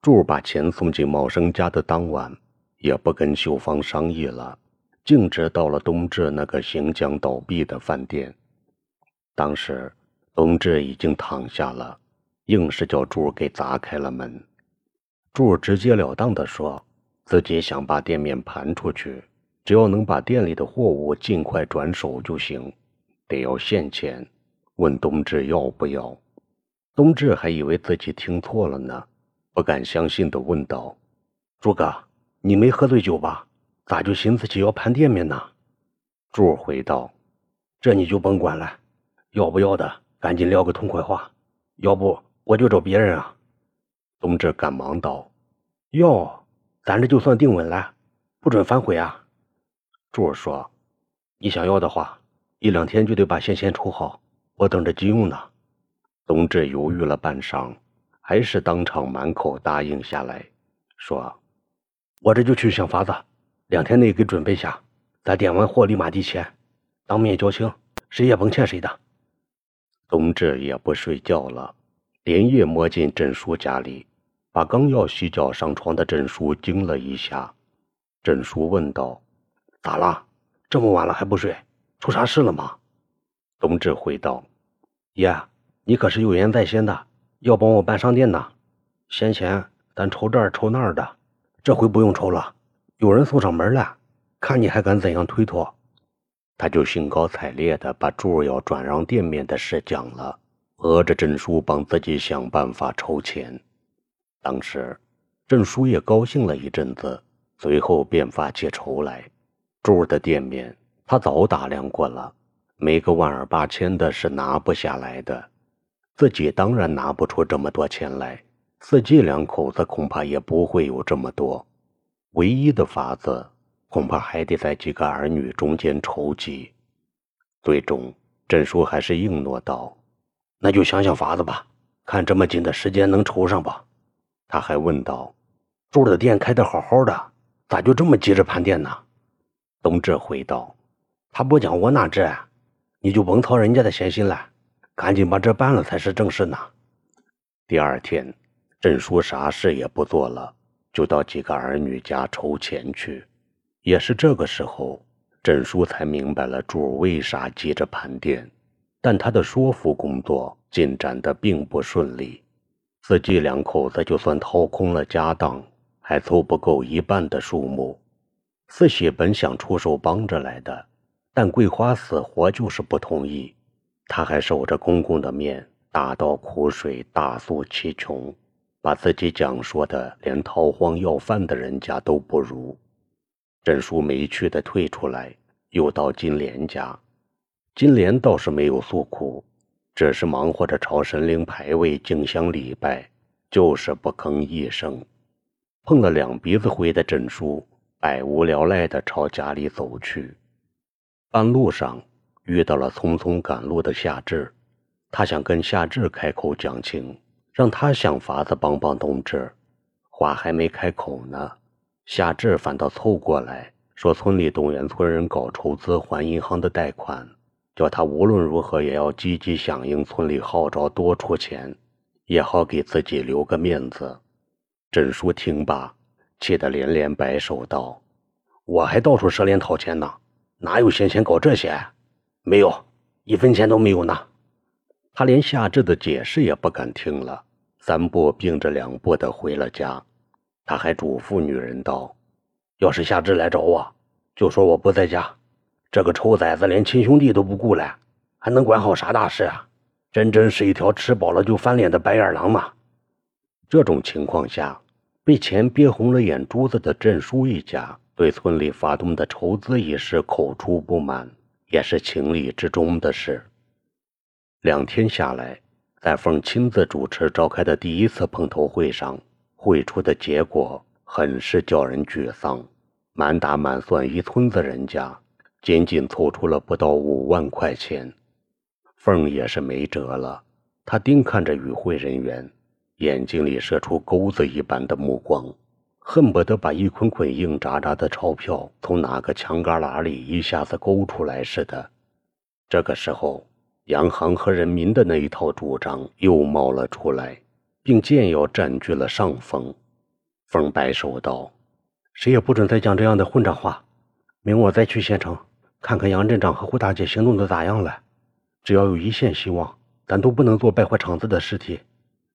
柱把钱送进茂生家的当晚，也不跟秀芳商议了，径直到了冬至那个行将倒闭的饭店。当时，冬至已经躺下了，硬是叫柱给砸开了门。柱直截了当地说，自己想把店面盘出去，只要能把店里的货物尽快转手就行，得要现钱。问冬至要不要？冬至还以为自己听错了呢，不敢相信地问道：“柱哥，你没喝醉酒吧？咋就寻思起要盘店面呢？”柱回道：“这你就甭管了。”要不要的，赶紧撂个痛快话，要不我就找别人啊！冬至赶忙道：“哟，咱这就算定稳了，不准反悔啊！”柱说：“你想要的话，一两天就得把线先抽好，我等着急用呢。”冬至犹豫了半晌，还是当场满口答应下来，说：“我这就去想法子，两天内给准备下，咱点完货立马提钱，当面交清，谁也甭欠谁的。”冬至也不睡觉了，连夜摸进郑叔家里，把刚要洗脚上床的郑叔惊了一下。郑叔问道：“咋了？这么晚了还不睡？出啥事了吗？”冬至回道：“爷，你可是有言在先的，要帮我办商店呢。先前咱抽这儿抽那儿的，这回不用抽了，有人送上门了，看你还敢怎样推脱？”他就兴高采烈地把柱要转让店面的事讲了，讹着郑叔帮自己想办法筹钱。当时，郑叔也高兴了一阵子，随后便发起愁来。柱的店面他早打量过了，没个万儿八千的是拿不下来的。自己当然拿不出这么多钱来，四季两口子恐怕也不会有这么多。唯一的法子。恐怕还得在几个儿女中间筹集，最终郑叔还是应诺道：“那就想想法子吧，看这么紧的时间能筹上不？”他还问道：“住的店开得好好的，咋就这么急着盘店呢？”冬至回道：“他不讲我哪知？你就甭操人家的闲心了，赶紧把这办了才是正事呢。”第二天，郑叔啥事也不做了，就到几个儿女家筹钱去。也是这个时候，郑叔才明白了柱为啥急着盘店，但他的说服工作进展的并不顺利。四季两口子就算掏空了家当，还凑不够一半的数目。四喜本想出手帮着来的，但桂花死活就是不同意。他还守着公公的面，大倒苦水，大诉其穷，把自己讲说的连逃荒要饭的人家都不如。郑叔没趣的退出来，又到金莲家。金莲倒是没有诉苦，只是忙活着朝神灵牌位敬香礼拜，就是不吭一声。碰了两鼻子灰的郑叔，百无聊赖的朝家里走去。半路上遇到了匆匆赶路的夏至，他想跟夏至开口讲情，让他想法子帮帮冬至。话还没开口呢。夏至反倒凑过来说：“村里动员村人搞筹资还银行的贷款，叫他无论如何也要积极响应村里号召，多出钱，也好给自己留个面子。”郑叔听罢，气得连连摆手道：“我还到处设脸讨钱呢，哪有闲钱搞这些？没有，一分钱都没有呢。”他连夏至的解释也不敢听了，三步并着两步的回了家。他还嘱咐女人道：“要是夏至来找我，就说我不在家。这个臭崽子连亲兄弟都不顾了，还能管好啥大事啊？真真是一条吃饱了就翻脸的白眼狼嘛！”这种情况下，被钱憋红了眼珠子的郑叔一家对村里发动的筹资仪式口出不满，也是情理之中的事。两天下来，在凤亲自主持召开的第一次碰头会上。会出的结果很是叫人沮丧，满打满算一村子人家，仅仅凑出了不到五万块钱。凤也是没辙了，他盯看着与会人员，眼睛里射出钩子一般的目光，恨不得把一捆捆硬扎扎的钞票从哪个墙旮旯里一下子勾出来似的。这个时候，洋行和人民的那一套主张又冒了出来。并渐要占据了上风，凤摆手道：“谁也不准再讲这样的混账话。明我再去县城看看杨镇长和胡大姐行动的咋样了。只要有一线希望，咱都不能做败坏场子的尸体。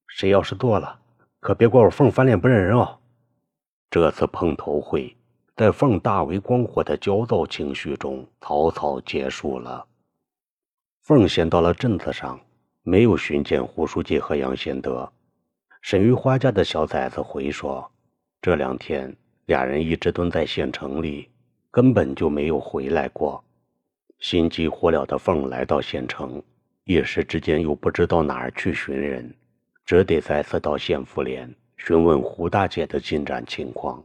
谁要是做了，可别怪我凤翻脸不认人哦。”这次碰头会在凤大为光火的焦躁情绪中草草结束了。凤先到了镇子上，没有寻见胡书记和杨贤德。沈玉花家的小崽子回说。这两天，俩人一直蹲在县城里，根本就没有回来过。心急火燎的凤来到县城，一时之间又不知道哪儿去寻人，只得再次到县妇联询问胡大姐的进展情况。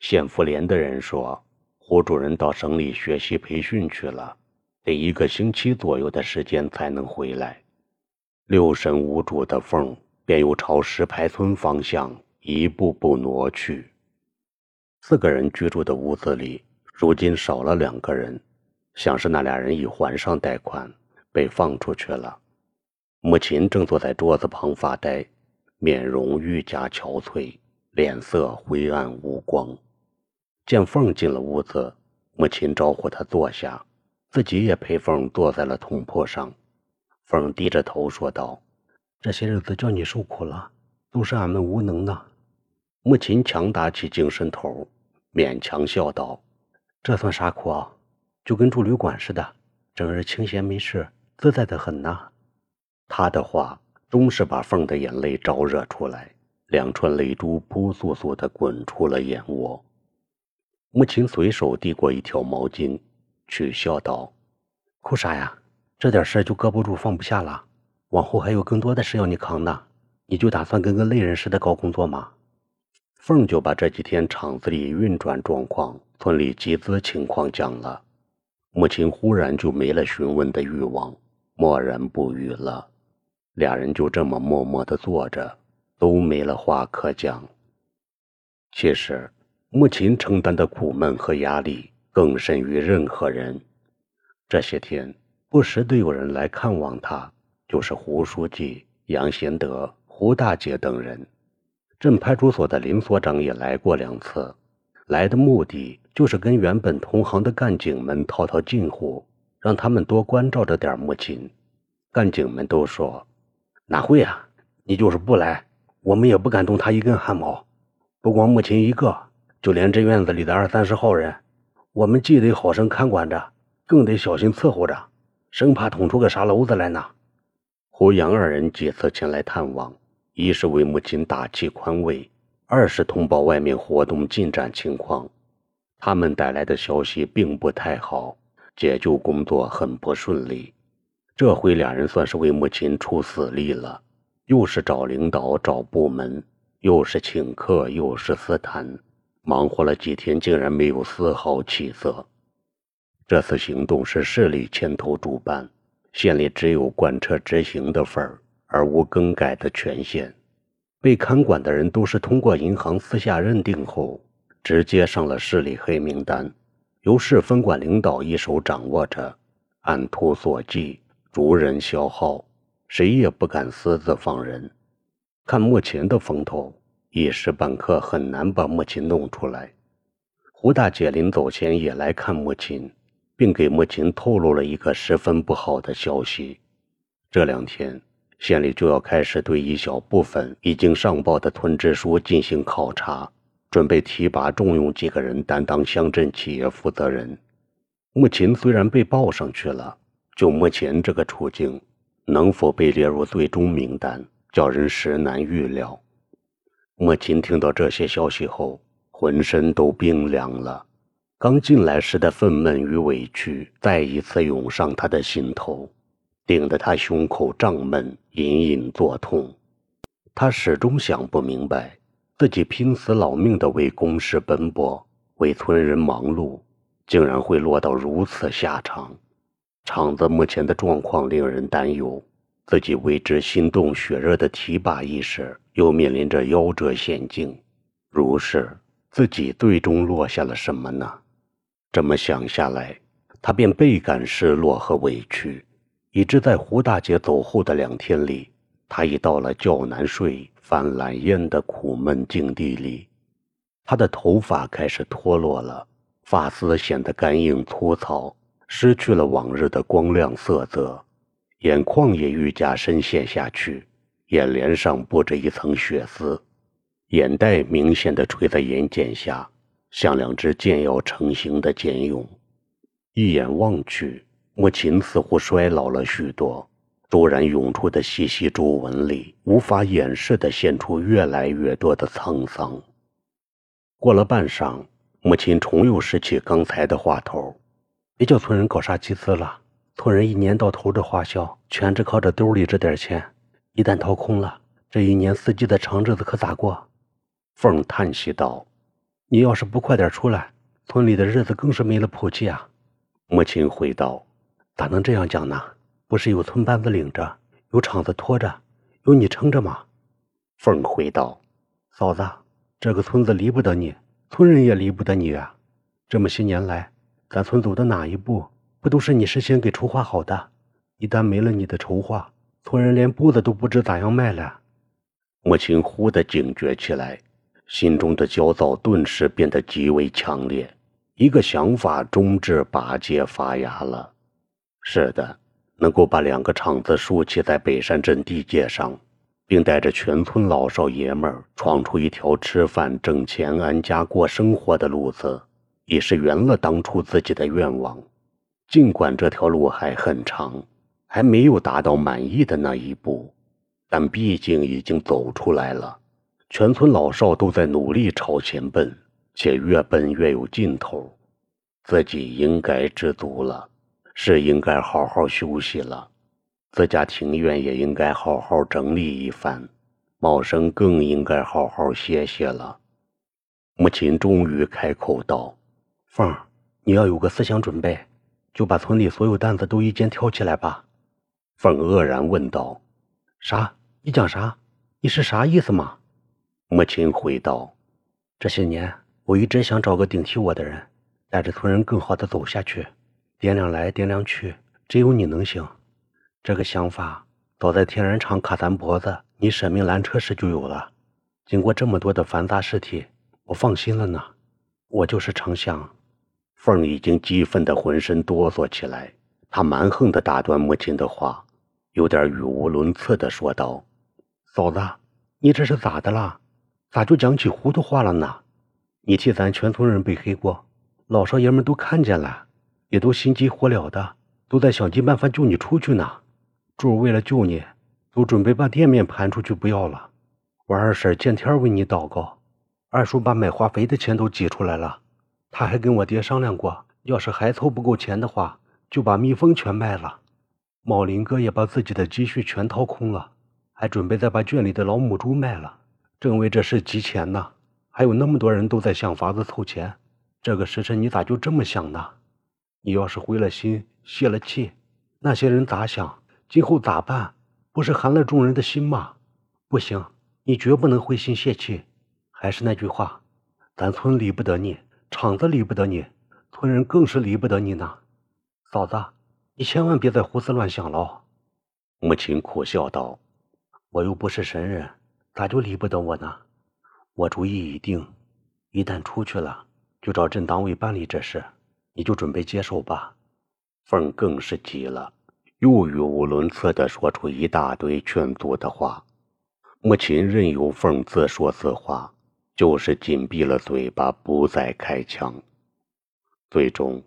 县妇联的人说，胡主任到省里学习培训去了，得一个星期左右的时间才能回来。六神无主的凤便又朝石牌村方向。一步步挪去。四个人居住的屋子里，如今少了两个人，像是那俩人已还上贷款，被放出去了。母亲正坐在桌子旁发呆，面容愈加憔悴，脸色灰暗无光。见凤进了屋子，母亲招呼他坐下，自己也陪凤坐在了土坡上。凤低着头说道：“这些日子叫你受苦了，都是俺们无能呢。”母亲强打起精神头，勉强笑道：“这算啥苦啊？就跟住旅馆似的，整日清闲没事，自在的很呐。”他的话终是把凤的眼泪招惹出来，两串泪珠扑簌簌的滚出了眼窝。母亲随手递过一条毛巾，取笑道：“哭啥呀？这点事就搁不住放不下了，往后还有更多的事要你扛呢。你就打算跟个累人似的搞工作吗？”凤就把这几天厂子里运转状况、村里集资情况讲了，母亲忽然就没了询问的欲望，默然不语了。俩人就这么默默地坐着，都没了话可讲。其实，母亲承担的苦闷和压力更甚于任何人。这些天，不时都有人来看望他，就是胡书记、杨贤德、胡大姐等人。镇派出所的林所长也来过两次，来的目的就是跟原本同行的干警们套套近乎，让他们多关照着点母亲。干警们都说：“哪会啊，你就是不来，我们也不敢动他一根汗毛。不光母亲一个，就连这院子里的二三十号人，我们既得好生看管着，更得小心伺候着，生怕捅出个啥娄子来呢。”胡杨二人几次前来探望。一是为母亲打气宽慰，二是通报外面活动进展情况。他们带来的消息并不太好，解救工作很不顺利。这回两人算是为母亲出死力了，又是找领导找部门，又是请客又是私谈，忙活了几天，竟然没有丝毫起色。这次行动是市里牵头主办，县里只有贯彻执行的份儿。而无更改的权限，被看管的人都是通过银行私下认定后，直接上了市里黑名单，由市分管领导一手掌握着，按图索骥，逐人消耗，谁也不敢私自放人。看目前的风头，一时半刻很难把母亲弄出来。胡大姐临走前也来看母亲，并给母亲透露了一个十分不好的消息：这两天。县里就要开始对一小部分已经上报的村支书进行考察，准备提拔重用几个人担当乡镇企业负责人。母亲虽然被报上去了，就目前这个处境，能否被列入最终名单，叫人实难预料。母亲听到这些消息后，浑身都冰凉了，刚进来时的愤懑与委屈再一次涌上他的心头。顶得他胸口胀闷，隐隐作痛。他始终想不明白，自己拼死老命的为公事奔波，为村人忙碌，竟然会落到如此下场。厂子目前的状况令人担忧，自己为之心动血热的提拔意识又面临着夭折险境。如是，自己最终落下了什么呢？这么想下来，他便倍感失落和委屈。以致在胡大姐走后的两天里，他已到了觉难睡、犯懒咽的苦闷境地里，他的头发开始脱落了，发丝显得干硬粗糙，失去了往日的光亮色泽，眼眶也愈加深陷下去，眼帘上布着一层血丝，眼袋明显的垂在眼睑下，像两只剑要成型的茧蛹。一眼望去，母亲似乎衰老了许多。突然涌出的细细皱纹里，无法掩饰的现出越来越多的沧桑。过了半晌，母亲重又拾起刚才的话头：“别叫村人搞啥集资了，村人一年到头的花销全只靠着兜里这点钱，一旦掏空了，这一年四季的长日子可咋过？”凤叹息道：“你要是不快点出来，村里的日子更是没了谱气啊。”母亲回道：“咋能这样讲呢？”不是有村班子领着，有厂子拖着，有你撑着吗？凤回道：“嫂子，这个村子离不得你，村人也离不得你啊。这么些年来，咱村走的哪一步，不都是你事先给筹划好的？一旦没了你的筹划，村人连步子都不知咋样迈了。”母亲忽地警觉起来，心中的焦躁顿时变得极为强烈，一个想法终至拔节发芽了。是的。能够把两个厂子竖起在北山镇地界上，并带着全村老少爷们儿闯出一条吃饭、挣钱、安家过生活的路子，已是圆了当初自己的愿望。尽管这条路还很长，还没有达到满意的那一步，但毕竟已经走出来了。全村老少都在努力朝前奔，且越奔越有劲头，自己应该知足了。是应该好好休息了，自家庭院也应该好好整理一番，茂生更应该好好歇歇了。母亲终于开口道：“凤儿，你要有个思想准备，就把村里所有担子都一肩挑起来吧。”凤愕然问道：“啥？你讲啥？你是啥意思嘛？”母亲回道：“这些年我一直想找个顶替我的人，带着村人更好的走下去。”掂量来掂量去，只有你能行。这个想法早在天然厂卡咱脖子，你舍命拦车时就有了。经过这么多的繁杂事体，我放心了呢。我就是常想。凤已经激愤的浑身哆嗦起来，他蛮横的打断母亲的话，有点语无伦次的说道：“嫂子，你这是咋的了？咋就讲起糊涂话了呢？你替咱全村人背黑锅，老少爷们都看见了。”也都心急火燎的，都在想尽办法救你出去呢。柱为了救你，都准备把店面盘出去不要了。我二婶见天为你祷告，二叔把买化肥的钱都挤出来了。他还跟我爹商量过，要是还凑不够钱的话，就把蜜蜂全卖了。茂林哥也把自己的积蓄全掏空了，还准备再把圈里的老母猪卖了。正为这事急钱呢，还有那么多人都在想法子凑钱。这个时辰你咋就这么想呢？你要是灰了心、泄了气，那些人咋想？今后咋办？不是寒了众人的心吗？不行，你绝不能灰心泄气。还是那句话，咱村离不得你，厂子离不得你，村人更是离不得你呢。嫂子，你千万别再胡思乱想了。母亲苦笑道：“我又不是神人，咋就离不得我呢？我主意已定，一旦出去了，就找镇党委办理这事。”你就准备接受吧。凤更是急了，又语无伦次地说出一大堆劝阻的话。母亲任由凤自说自话，就是紧闭了嘴巴，不再开腔。最终，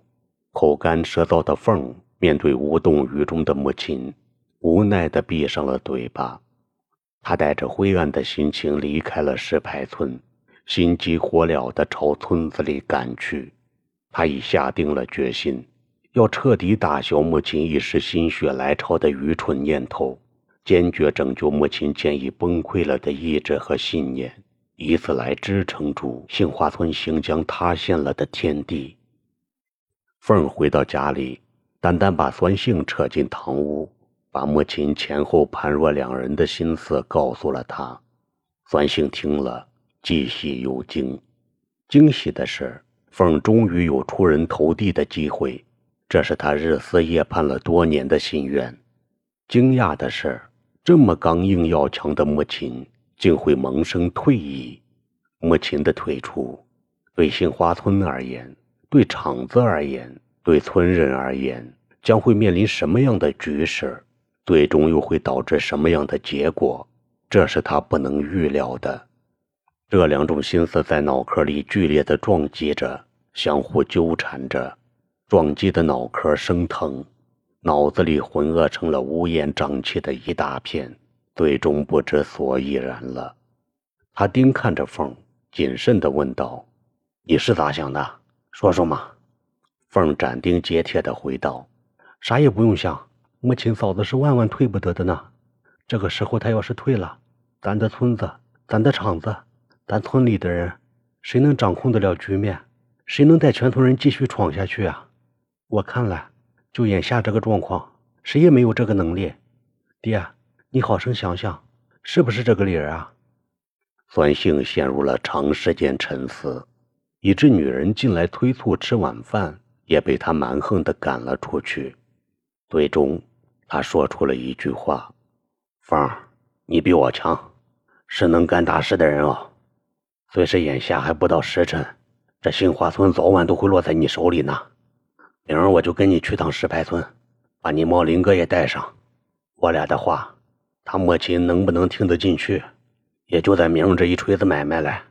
口干舌燥的凤面对无动于衷的母亲，无奈地闭上了嘴巴。他带着灰暗的心情离开了石牌村，心急火燎地朝村子里赶去。他已下定了决心，要彻底打消母亲一时心血来潮的愚蠢念头，坚决拯救母亲渐已崩溃了的意志和信念，以此来支撑住杏花村行将塌陷了的天地。凤回到家里，单单把酸杏扯进堂屋，把母亲前后判若两人的心思告诉了他。酸杏听了，既喜又惊。惊喜的是。凤终于有出人头地的机会，这是他日思夜盼了多年的心愿。惊讶的是，这么刚硬要强的母亲竟会萌生退意。母亲的退出对杏花村而言，对厂子而言，对村人而言，将会面临什么样的局势，最终又会导致什么样的结果，这是他不能预料的。这两种心思在脑壳里剧烈的撞击着，相互纠缠着，撞击的脑壳生疼，脑子里浑噩成了乌烟瘴气的一大片，最终不知所以然了。他盯看着凤，谨慎地问道：“你是咋想的？说说嘛。”凤斩钉截铁地回道：“啥也不用想，母亲嫂子是万万退不得的呢。这个时候她要是退了，咱的村子、咱的厂子、咱村里的人，谁能掌控得了局面？谁能带全村人继续闯下去啊？我看来，就眼下这个状况，谁也没有这个能力。爹，你好生想想，是不是这个理儿啊？”孙兴陷入了长时间沉思，以致女人进来催促吃晚饭，也被他蛮横地赶了出去。最终，他说出了一句话：“凤儿，你比我强，是能干大事的人哦。虽是眼下还不到时辰，这杏花村早晚都会落在你手里呢。明儿我就跟你去趟石牌村，把你猫林哥也带上。我俩的话，他母亲能不能听得进去？”也就在明这一锤子买卖了。